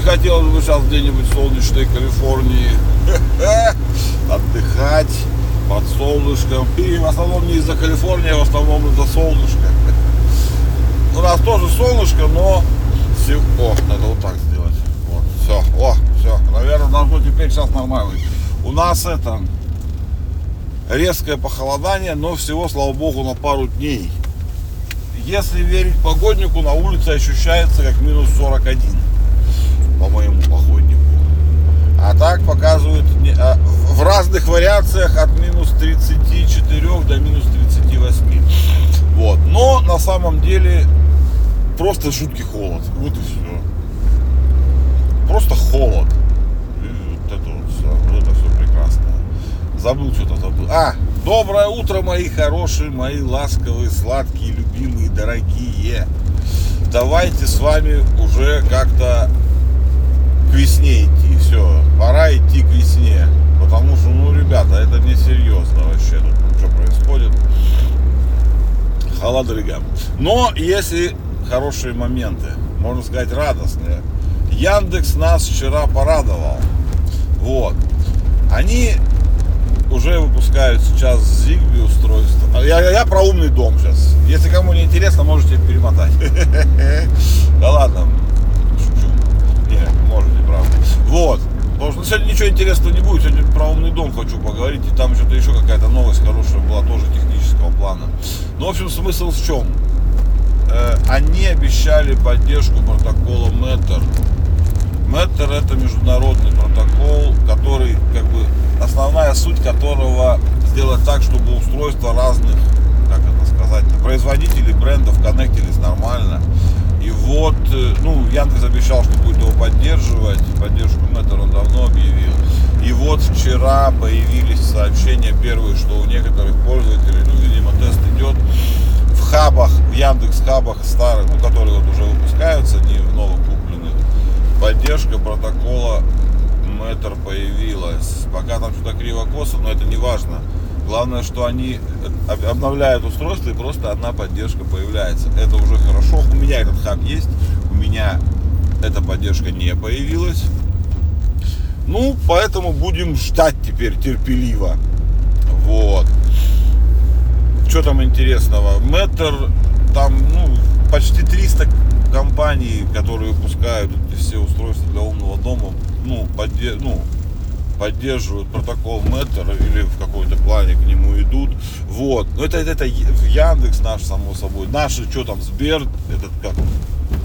хотелось бы сейчас где-нибудь в солнечной Калифорнии отдыхать под солнышком. И в основном не из-за Калифорнии, а в основном из-за солнышка. У нас тоже солнышко, но... О, надо вот так сделать. Вот, все, о, все. Наверное, должно теперь сейчас нормально. У нас это резкое похолодание, но всего, слава богу, на пару дней. Если верить погоднику, на улице ощущается как минус 41 по моему походнику. А так показывают а, в разных вариациях от минус 34 до минус 38. Вот. Но на самом деле просто жуткий холод. Вот и все. Просто холод. И вот это вот все. Вот это все прекрасно. Забыл что-то забыл. А, доброе утро, мои хорошие, мои ласковые, сладкие, любимые, дорогие. Давайте с вами уже как-то весне идти. Все, пора идти к весне. Потому что, ну, ребята, это не серьезно вообще. Тут ну, что происходит. Холодрыга. Но если хорошие моменты, можно сказать, радостные. Яндекс нас вчера порадовал. Вот. Они уже выпускают сейчас Zigbee устройство. Я, я про умный дом сейчас. Если кому не интересно, можете перемотать. Да ладно, шучу. Не, можете, правда. Вот. Потому что интересного не будет. Сегодня про умный дом хочу поговорить. И там что-то еще какая-то новость хорошая была, тоже технического плана. Ну, в общем, смысл в чем? Э, Они обещали поддержку протокола Matter. Matter это международный протокол, который, как бы, основная суть которого сделать так, чтобы устройства разных, как это сказать, производителей брендов коннектились нормально. И вот, э, ну, Яндекс обещал, что будет его поддерживать, поддержку Matter он давно объявил. И вот вчера появились сообщения первые, что у некоторых пользователей, ну, видимо, тест идет, в хабах, в Яндекс хабах старых, ну, которые вот уже выпускаются, не в новых купленных, поддержка протокола Matter появилась. Пока там что-то криво-косо, но это не важно. Главное, что они об- обновляют устройство и просто одна поддержка появляется. Это уже хорошо. У меня этот хаб есть, у меня эта поддержка не появилась. Ну, поэтому будем ждать теперь терпеливо. Вот. Что там интересного? Метр, там, ну, почти 300 компаний, которые выпускают эти все устройства для умного дома, ну, подде- ну, поддерживают протокол Меттер или в какой-то плане к нему идут. Вот. Но это, это Яндекс наш, само собой. Наши, что там, Сбер, этот как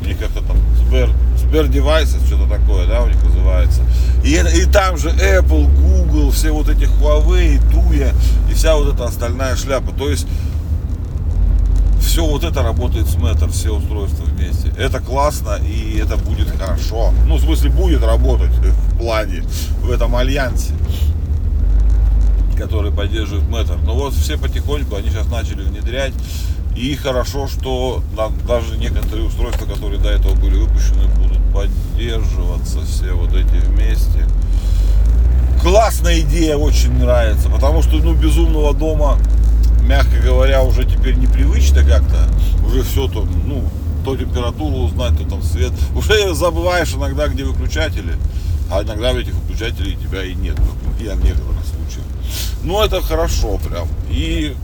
у них как-то там Сбер, Сбер Devices, что-то такое, да, у них называется. И, и там же Apple, Google, все вот эти Huawei, Tuya и вся вот эта остальная шляпа. То есть все вот это работает с Matter, все устройства вместе. Это классно и это будет хорошо. Ну, в смысле, будет работать в плане, в этом альянсе, который поддерживает Matter. Но вот все потихоньку, они сейчас начали внедрять. И хорошо, что даже некоторые устройства, которые до этого были выпущены, будут поддерживаться все вот эти вместе. Классная идея, очень нравится, потому что, ну, безумного дома, мягко говоря, уже теперь непривычно как-то. Уже все то, ну, то температуру узнать, то там свет. Уже забываешь иногда, где выключатели, а иногда этих выключателей тебя и нет, я в некоторых случаях. Ну, это хорошо прям. И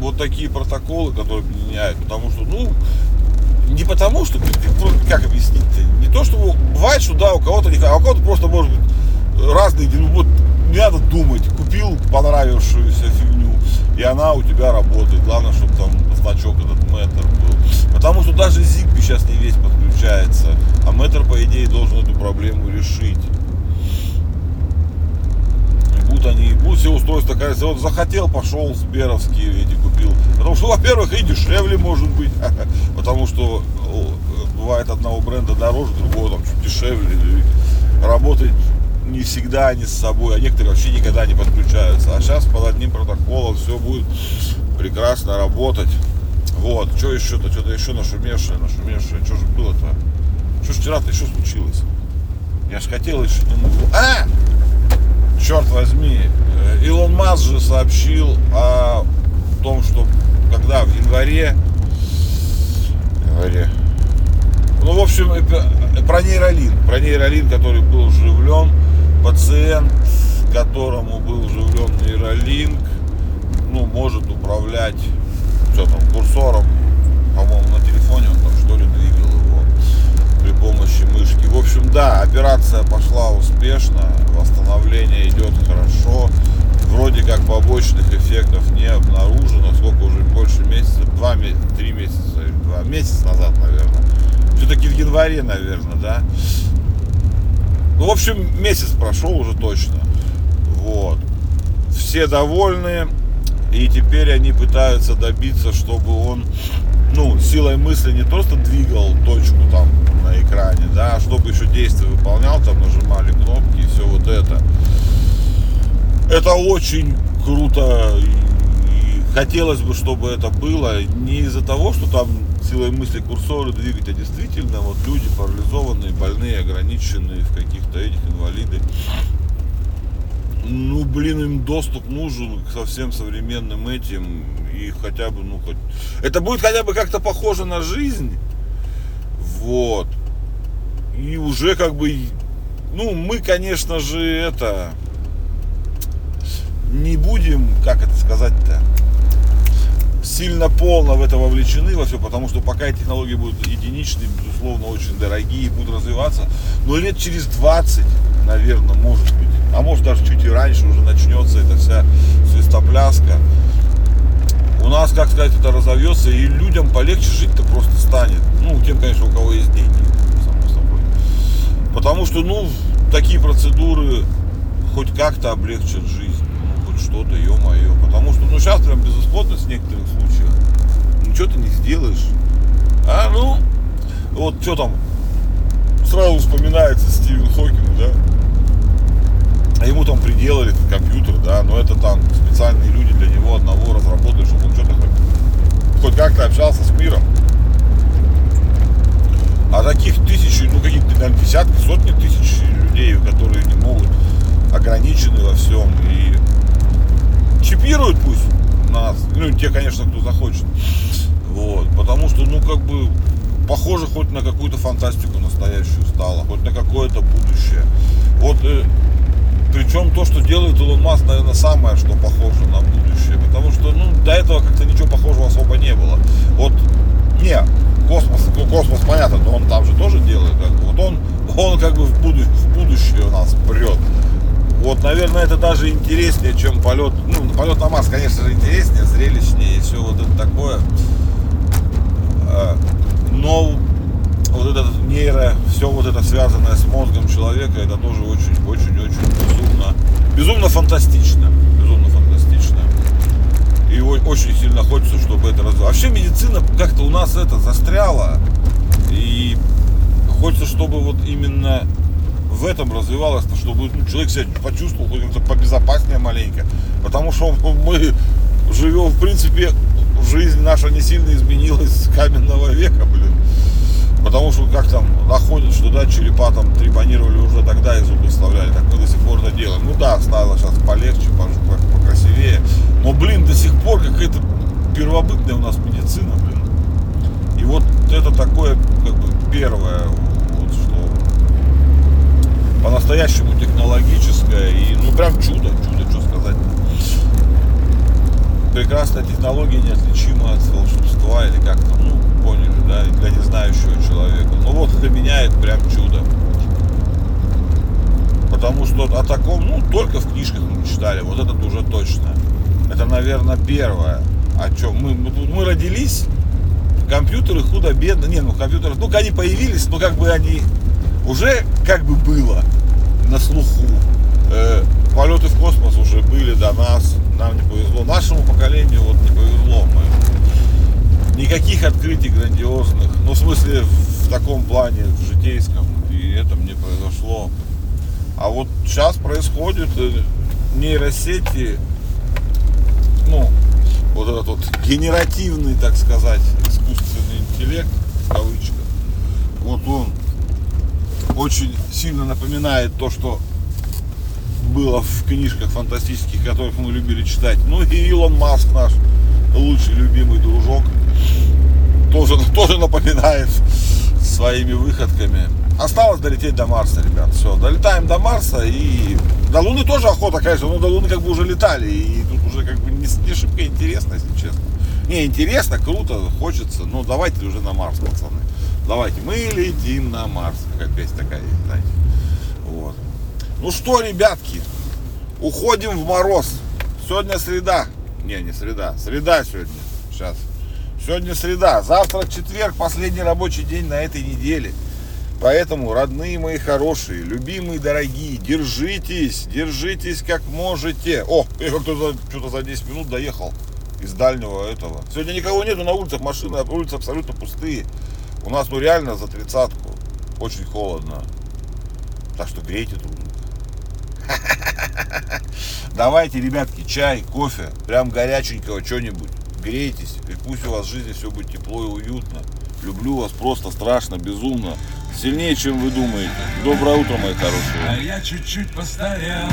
вот такие протоколы, которые объединяют, потому что, ну, не потому, что, ну, как объяснить-то, не то, что бывает, что да, у кого-то, не- а у кого-то просто может быть разные, ну вот не надо думать, купил понравившуюся фигню, и она у тебя работает. Главное, чтобы там значок этот метр был. Потому что даже Zigbee сейчас не весь подключается, а метр, по идее, должен эту проблему решить. И будут они, будут все устройства, кажется, вот захотел, пошел, Сберовские эти купил. Потому что, во-первых, и дешевле может быть, бывает одного бренда дороже, другого там чуть дешевле. И Работать не всегда они с собой, а некоторые вообще никогда не подключаются. А сейчас под одним протоколом все будет прекрасно работать. Вот, что еще-то, что-то еще нашумевшее, нашумевшее. Что же было-то? Что ж вчера-то еще случилось? Я же хотел еще... А! черт возьми, э, Илон Маск же сообщил о том, что когда в январе, январе, ну, в общем, эпи- про нейролин, про нейролин, который был вживлен, пациент, которому был вживлен нейролинк, ну, может управлять, что там, курсором, по-моему, на телефоне он там что ли двигал его при помощи мышки. В общем, да, операция пошла успешно, восстановление идет хорошо, вроде как побочных эффектов не обнаружено, сколько уже больше месяца, два, три месяца, два месяца назад, наверное. Все-таки в январе, наверное, да. Ну, в общем, месяц прошел уже точно. Вот. Все довольны. И теперь они пытаются добиться, чтобы он, ну, силой мысли не просто двигал точку там на экране, да, а чтобы еще действие выполнял, там нажимали кнопки и все вот это. Это очень круто. И хотелось бы, чтобы это было не из-за того, что там силой мысли курсоры двигать, а действительно вот люди парализованные, больные, ограниченные в каких-то этих инвалиды ну, блин, им доступ нужен к совсем современным этим. И хотя бы, ну, хоть... Это будет хотя бы как-то похоже на жизнь. Вот. И уже как бы... Ну, мы, конечно же, это... Не будем, как это сказать-то, сильно полно в это вовлечены во все, потому что пока эти технологии будут единичные, безусловно, очень дорогие, будут развиваться, но лет через 20, наверное, может быть, а может даже чуть и раньше уже начнется эта вся свистопляска. У нас, как сказать, это разовьется, и людям полегче жить-то просто станет. Ну, тем, конечно, у кого есть деньги, само собой. Потому что, ну, такие процедуры хоть как-то облегчат жизнь. Ну, что-то, ё-моё. Потому что, ну, сейчас прям безысходность в некоторых случаях. Ничего ты не сделаешь. А, ну, вот что там, сразу вспоминается Стивен Хокинг, да? А ему там приделали компьютер, да, но это там специальные люди для него одного разработали, чтобы он что-то хоть, хоть как-то общался с миром. А таких тысячи, ну каких-то, наверное, десятки, сотни тысяч людей, которые не могут, ограничены во всем. И чипируют пусть нас, ну те, конечно, кто захочет. Вот, потому что, ну как бы, похоже хоть на какую-то фантастику настоящую стало, хоть на какое-то будущее. Вот э, причем то, что делает Илон Маск, наверное, самое, что похоже на будущее. Потому что ну, до этого как-то ничего похожего особо не было. Вот, не, космос, ну, космос понятно, но он там же тоже делает. Как бы. Вот он, он как бы в, буду, в будущее у нас прет. Вот, наверное, это даже интереснее, чем полет. Ну, полет на Марс, конечно же, интереснее, зрелищнее и все вот это такое. А, но вот этот нейро, все вот это связанное с мозгом человека, это тоже очень-очень-очень безумно, безумно фантастично. Безумно фантастично. И очень сильно хочется, чтобы это развивалось. Вообще медицина как-то у нас это застряла. И хочется, чтобы вот именно в этом развивалось, чтобы ну, человек себя почувствовал как-то побезопаснее маленько. Потому что мы живем, в принципе, жизнь наша не сильно изменилась с каменного века, блин. Потому что как там находят, что да, черепа там трепанировали уже тогда и зубы вставляли, так мы до сих пор это делаем. Ну да, стало сейчас полегче, покрасивее. Но, блин, до сих пор какая-то первобытная у нас медицина, блин. И вот это такое, как бы, первое, по-настоящему технологическое и, ну, прям чудо, чудо, что сказать. Прекрасная технология неотличима от волшебства или как то ну, поняли, да, для незнающего человека. Ну вот для меня это прям чудо. Потому что о таком, ну, только в книжках мы читали, вот этот уже точно. Это, наверное, первое, о чем мы, мы родились, компьютеры худо-бедно, не, ну компьютеры, ну они появились, но как бы они уже как бы было на слуху. Э, полеты в космос уже были до нас, нам не повезло, нашему поколению вот не повезло, мы никаких открытий грандиозных, ну, в смысле, в таком плане, в житейском, и это мне произошло. А вот сейчас происходит э, нейросети, ну, вот этот вот генеративный, так сказать, искусственный интеллект, в кавычках, вот он очень сильно напоминает то, что было в книжках фантастических, которых мы любили читать. Ну и Илон Маск наш лучший любимый дружок, тоже, тоже напоминает своими выходками. Осталось долететь до Марса, ребят. Все, долетаем до Марса и до Луны тоже охота, конечно, но до Луны как бы уже летали. И тут уже как бы не, не шибко интересно, если честно. Не, интересно, круто, хочется. Ну, давайте уже на Марс, пацаны. Давайте, мы летим на Марс. Какая песня такая есть, знаете. Вот. Ну что, ребятки, уходим в мороз. Сегодня среда. Не, не среда. Среда сегодня. Сейчас. Сегодня среда. Завтра четверг, последний рабочий день на этой неделе. Поэтому, родные мои хорошие, любимые, дорогие, держитесь, держитесь как можете. О, я как-то что-то за 10 минут доехал из дальнего этого. Сегодня никого нету на улицах, машины, улицы абсолютно пустые. У нас ну реально за тридцатку. Очень холодно. Так что грейте друг друга. Давайте, ребятки, чай, кофе, прям горяченького, что-нибудь. Грейтесь, и пусть у вас в жизни все будет тепло и уютно. Люблю вас просто страшно, безумно. Сильнее, чем вы думаете. Доброе утро, мои А хорошие. я чуть-чуть постарел